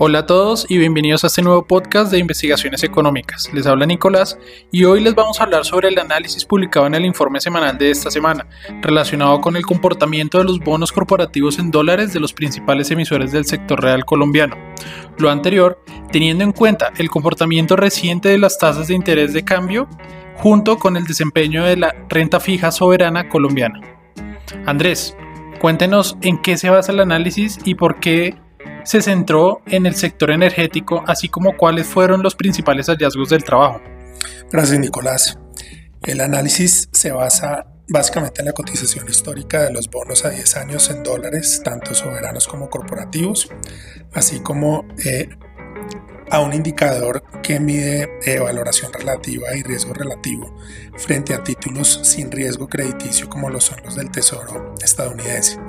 Hola a todos y bienvenidos a este nuevo podcast de investigaciones económicas. Les habla Nicolás y hoy les vamos a hablar sobre el análisis publicado en el informe semanal de esta semana, relacionado con el comportamiento de los bonos corporativos en dólares de los principales emisores del sector real colombiano. Lo anterior, teniendo en cuenta el comportamiento reciente de las tasas de interés de cambio, junto con el desempeño de la renta fija soberana colombiana. Andrés, cuéntenos en qué se basa el análisis y por qué se centró en el sector energético, así como cuáles fueron los principales hallazgos del trabajo. Gracias, Nicolás. El análisis se basa básicamente en la cotización histórica de los bonos a 10 años en dólares, tanto soberanos como corporativos, así como eh, a un indicador que mide eh, valoración relativa y riesgo relativo frente a títulos sin riesgo crediticio como lo son los del Tesoro estadounidense.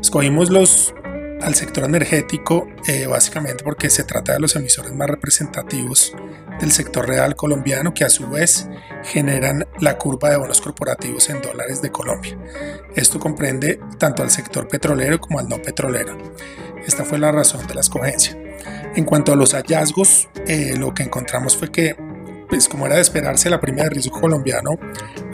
Escogimos los al sector energético, eh, básicamente porque se trata de los emisores más representativos del sector real colombiano que a su vez generan la curva de bonos corporativos en dólares de Colombia. Esto comprende tanto al sector petrolero como al no petrolero. Esta fue la razón de la escogencia. En cuanto a los hallazgos, eh, lo que encontramos fue que pues como era de esperarse, la prima de riesgo colombiano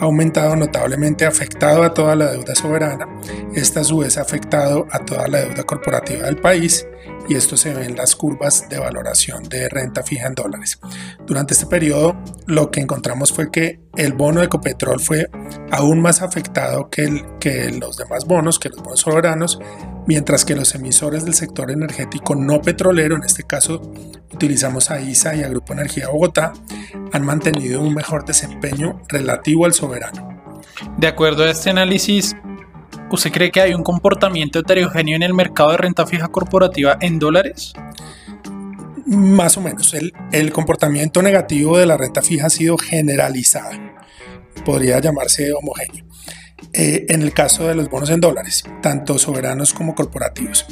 ha aumentado notablemente, afectado a toda la deuda soberana. Esta a su vez ha afectado a toda la deuda corporativa del país y esto se ve en las curvas de valoración de renta fija en dólares. Durante este periodo lo que encontramos fue que el bono de Ecopetrol fue aún más afectado que, que los demás bonos, que los bonos soberanos, mientras que los emisores del sector energético no petrolero, en este caso utilizamos a ISA y a Grupo Energía Bogotá, han mantenido un mejor desempeño relativo al soberano. De acuerdo a este análisis, ¿usted cree que hay un comportamiento heterogéneo en el mercado de renta fija corporativa en dólares? Más o menos. El, comportamiento negativo de la renta fija ha sido generalizado. Podría llamarse homogéneo. Eh, en el caso de los bonos en dólares, tanto soberanos como corporativos.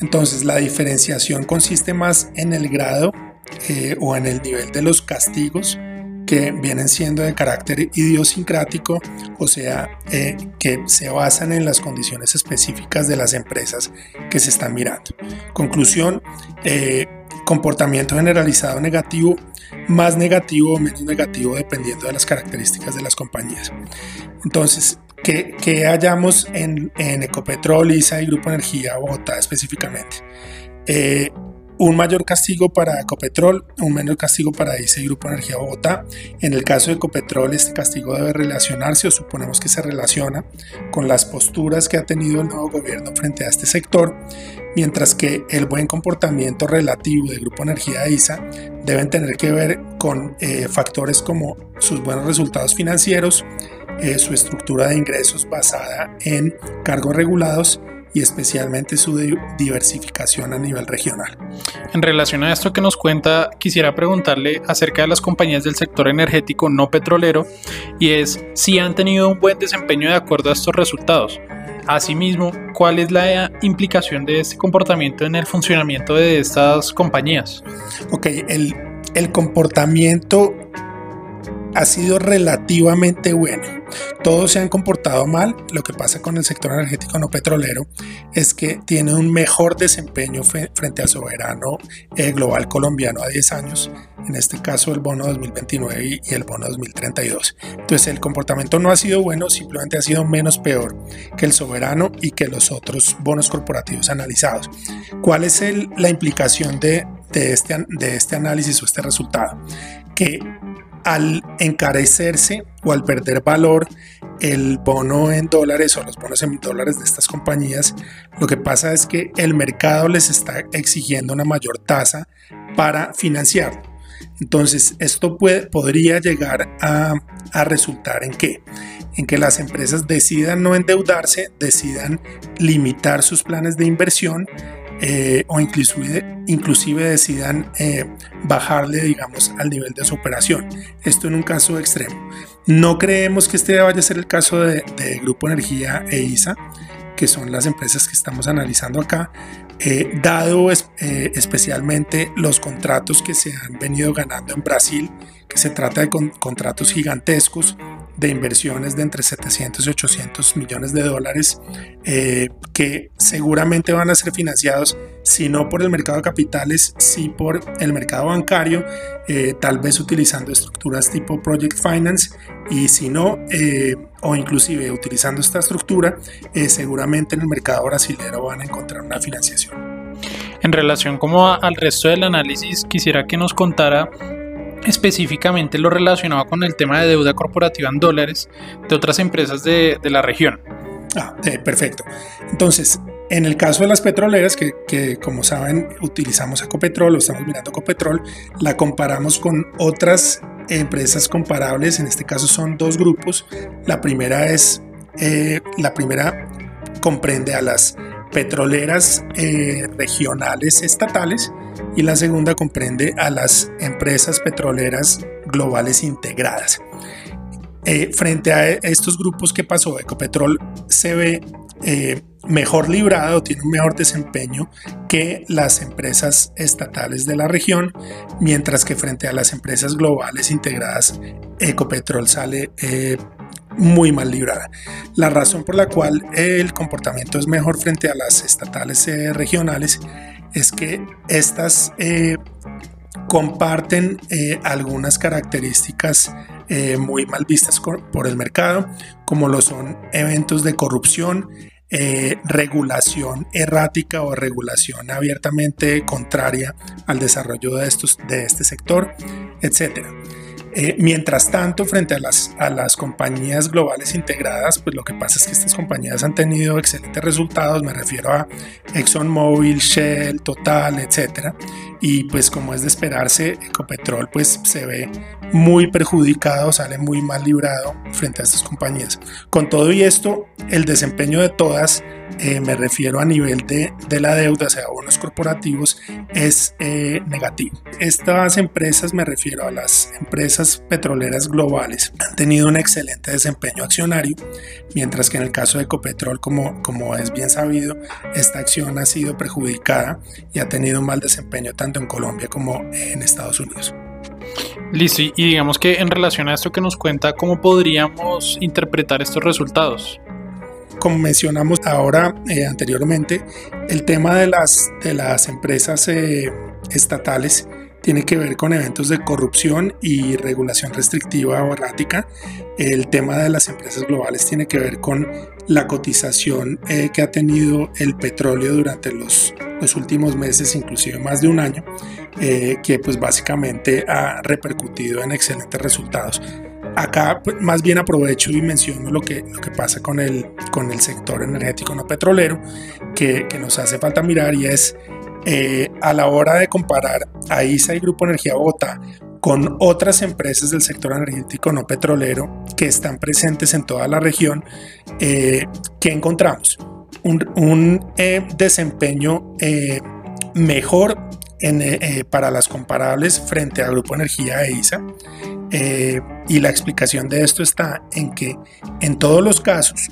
Entonces, la diferenciación consiste más en el grado eh, o en el nivel de los castigos que vienen siendo de carácter idiosincrático, o sea, eh, que se basan en las condiciones específicas de las empresas que se están mirando. Conclusión, comportamiento generalizado negativo, más negativo o menos negativo dependiendo de las características de las compañías. Entonces, que, hallamos en, Ecopetrol, ISA y Grupo Energía Bogotá específicamente. Eh, un mayor castigo para Ecopetrol, un menor castigo para ISA y Grupo Energía Bogotá. En el caso de Ecopetrol, este castigo debe relacionarse o suponemos que se relaciona con las posturas que ha tenido el nuevo gobierno frente a este sector, mientras que el buen comportamiento relativo de Grupo Energía ISA deben tener que ver con eh, factores como sus buenos resultados financieros, eh, su estructura de ingresos basada en cargos regulados y especialmente su diversificación a nivel regional. En relación a esto que nos cuenta, quisiera preguntarle acerca de las compañías del sector energético no petrolero y es si han tenido un buen desempeño de acuerdo a estos resultados. Asimismo, ¿cuál es la implicación de este comportamiento en el funcionamiento de estas compañías? Ok, el, el comportamiento ha sido relativamente bueno. Todos se han comportado mal. Lo que pasa con el sector energético no petrolero es que tiene un mejor desempeño frente al soberano eh, global colombiano a 10 años, en este caso el bono 2029 y el bono 2032. Entonces el comportamiento no ha sido bueno, simplemente ha sido menos peor que el soberano y que los otros bonos corporativos analizados. ¿Cuál es la implicación de, de, este, de este análisis o este resultado? Que al encarecerse o al perder valor el bono en dólares o los bonos en dólares de estas compañías, lo que pasa es que el mercado les está exigiendo una mayor tasa para financiar. Entonces, esto puede, podría llegar a, a resultar en que en que las empresas decidan no endeudarse, decidan limitar sus planes de inversión eh, o inclusive, inclusive decidan eh, bajarle, digamos, al nivel de su operación. Esto en un caso extremo. No creemos que este vaya a ser el caso de, Grupo Energía e ISA, que son las empresas que estamos analizando acá, eh, dado especialmente los contratos que se han venido ganando en Brasil, que se trata de contratos gigantescos de inversiones de entre 700 y 800 millones de dólares eh, que seguramente van a ser financiados si no por el mercado de capitales, sí por el mercado bancario, eh, tal vez utilizando estructuras tipo Project Finance y si no, eh, o inclusive utilizando esta estructura, seguramente en el mercado brasileño van a encontrar una financiación. En relación como al resto del análisis, quisiera que nos contara específicamente lo relacionado con el tema de deuda corporativa en dólares de otras empresas de, la región. Ah, eh, perfecto. Entonces, en el caso de las petroleras, que, como saben utilizamos Ecopetrol o estamos mirando Ecopetrol, la comparamos con otras empresas comparables, en este caso son dos grupos. La primera es, eh, la primera comprende a las petroleras eh, regionales estatales y la segunda comprende a las empresas petroleras globales integradas. Eh, frente a estos grupos que pasó, Ecopetrol se ve eh, mejor librado, tiene un mejor desempeño que las empresas estatales de la región, mientras que frente a las empresas globales integradas, Ecopetrol sale muy mal librada. La razón por la cual el comportamiento es mejor frente a las estatales eh, regionales es que estas eh, comparten eh, algunas características muy mal vistas por el mercado, como lo son eventos de corrupción, regulación errática o regulación abiertamente contraria al desarrollo de, estos, de este sector, etc. Eh, mientras tanto, frente a las, a las compañías globales integradas, pues lo que pasa es que estas compañías han tenido excelentes resultados, me refiero a ExxonMobil, Shell, Total, etcétera, y pues como es de esperarse, Ecopetrol pues se ve muy perjudicado, sale muy mal librado frente a estas compañías. Con todo y esto, el desempeño de todas eh, me refiero a nivel de, de, la deuda, sea bonos corporativos, es eh, negativo. Estas empresas, me refiero a las empresas petroleras globales, han tenido un excelente desempeño accionario, mientras que en el caso de Ecopetrol, como, como es bien sabido, esta acción ha sido perjudicada y ha tenido un mal desempeño tanto en Colombia como en Estados Unidos. Listo, y digamos que en relación a esto que nos cuenta, ¿cómo podríamos interpretar estos resultados? como mencionamos ahora eh, anteriormente, el tema de las, de las empresas eh, estatales tiene que ver con eventos de corrupción y regulación restrictiva o errática. El tema de las empresas globales tiene que ver con la cotización eh, que ha tenido el petróleo durante los, los, últimos meses, inclusive más de un año, que pues básicamente ha repercutido en excelentes resultados acá pues, más bien aprovecho y menciono lo que, lo que pasa con el, con el sector energético no petrolero, que, que nos hace falta mirar y es eh, a la hora de comparar a ISA y Grupo Energía Bogotá con otras empresas del sector energético no petrolero que están presentes en toda la región, eh, ¿qué encontramos? Un, eh, desempeño mejor en, para las comparables frente a Grupo Energía e ISA eh, y la explicación de esto está en que en todos los casos,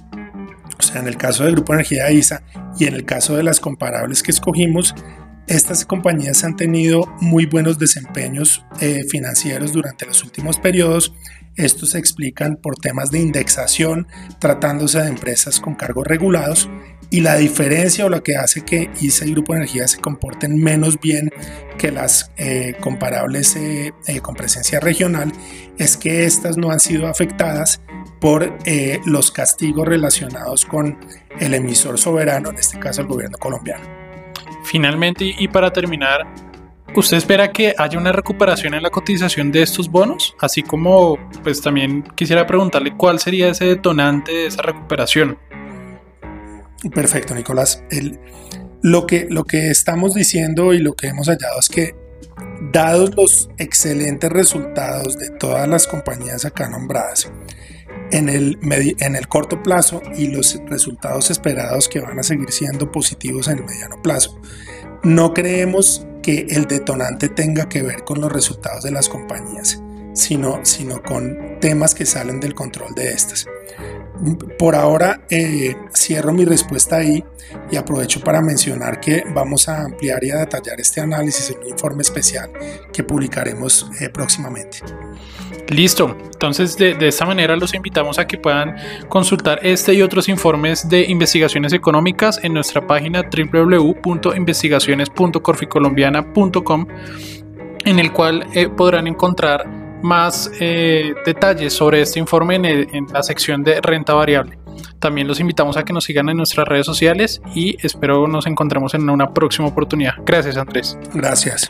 o sea, en el caso del Grupo Energía ISA y en el caso de las comparables que escogimos, estas compañías han tenido muy buenos desempeños eh, financieros durante los últimos periodos. Estos se explican por temas de indexación, tratándose de empresas con cargos regulados y la diferencia o lo que hace que ISA y Grupo Energía se comporten menos bien que las eh, comparables eh, eh, con presencia regional es que estas no han sido afectadas por los castigos relacionados con el emisor soberano, en este caso el gobierno colombiano. Finalmente, y para terminar, ¿usted espera que haya una recuperación en la cotización de estos bonos? Así como, pues también quisiera preguntarle cuál sería ese detonante de esa recuperación. Perfecto, Nicolás. lo, que, lo que estamos diciendo y lo que hemos hallado es que dados los excelentes resultados de todas las compañías acá nombradas, en el, en el corto plazo y los resultados esperados que van a seguir siendo positivos en el mediano plazo, no creemos que el detonante tenga que ver con los resultados de las compañías, sino, sino con temas que salen del control de estas. Por ahora eh, cierro mi respuesta ahí y aprovecho para mencionar que vamos a ampliar y a detallar este análisis en un informe especial que publicaremos eh, próximamente. Listo, entonces de, de, esta manera los invitamos a que puedan consultar este y otros informes de investigaciones económicas en nuestra página www.investigaciones.corficolombiana.com en el cual eh, podrán encontrar más eh, detalles sobre este informe en, la sección de renta variable. También los invitamos a que nos sigan en nuestras redes sociales y espero nos encontremos en una próxima oportunidad. Gracias Andrés. Gracias.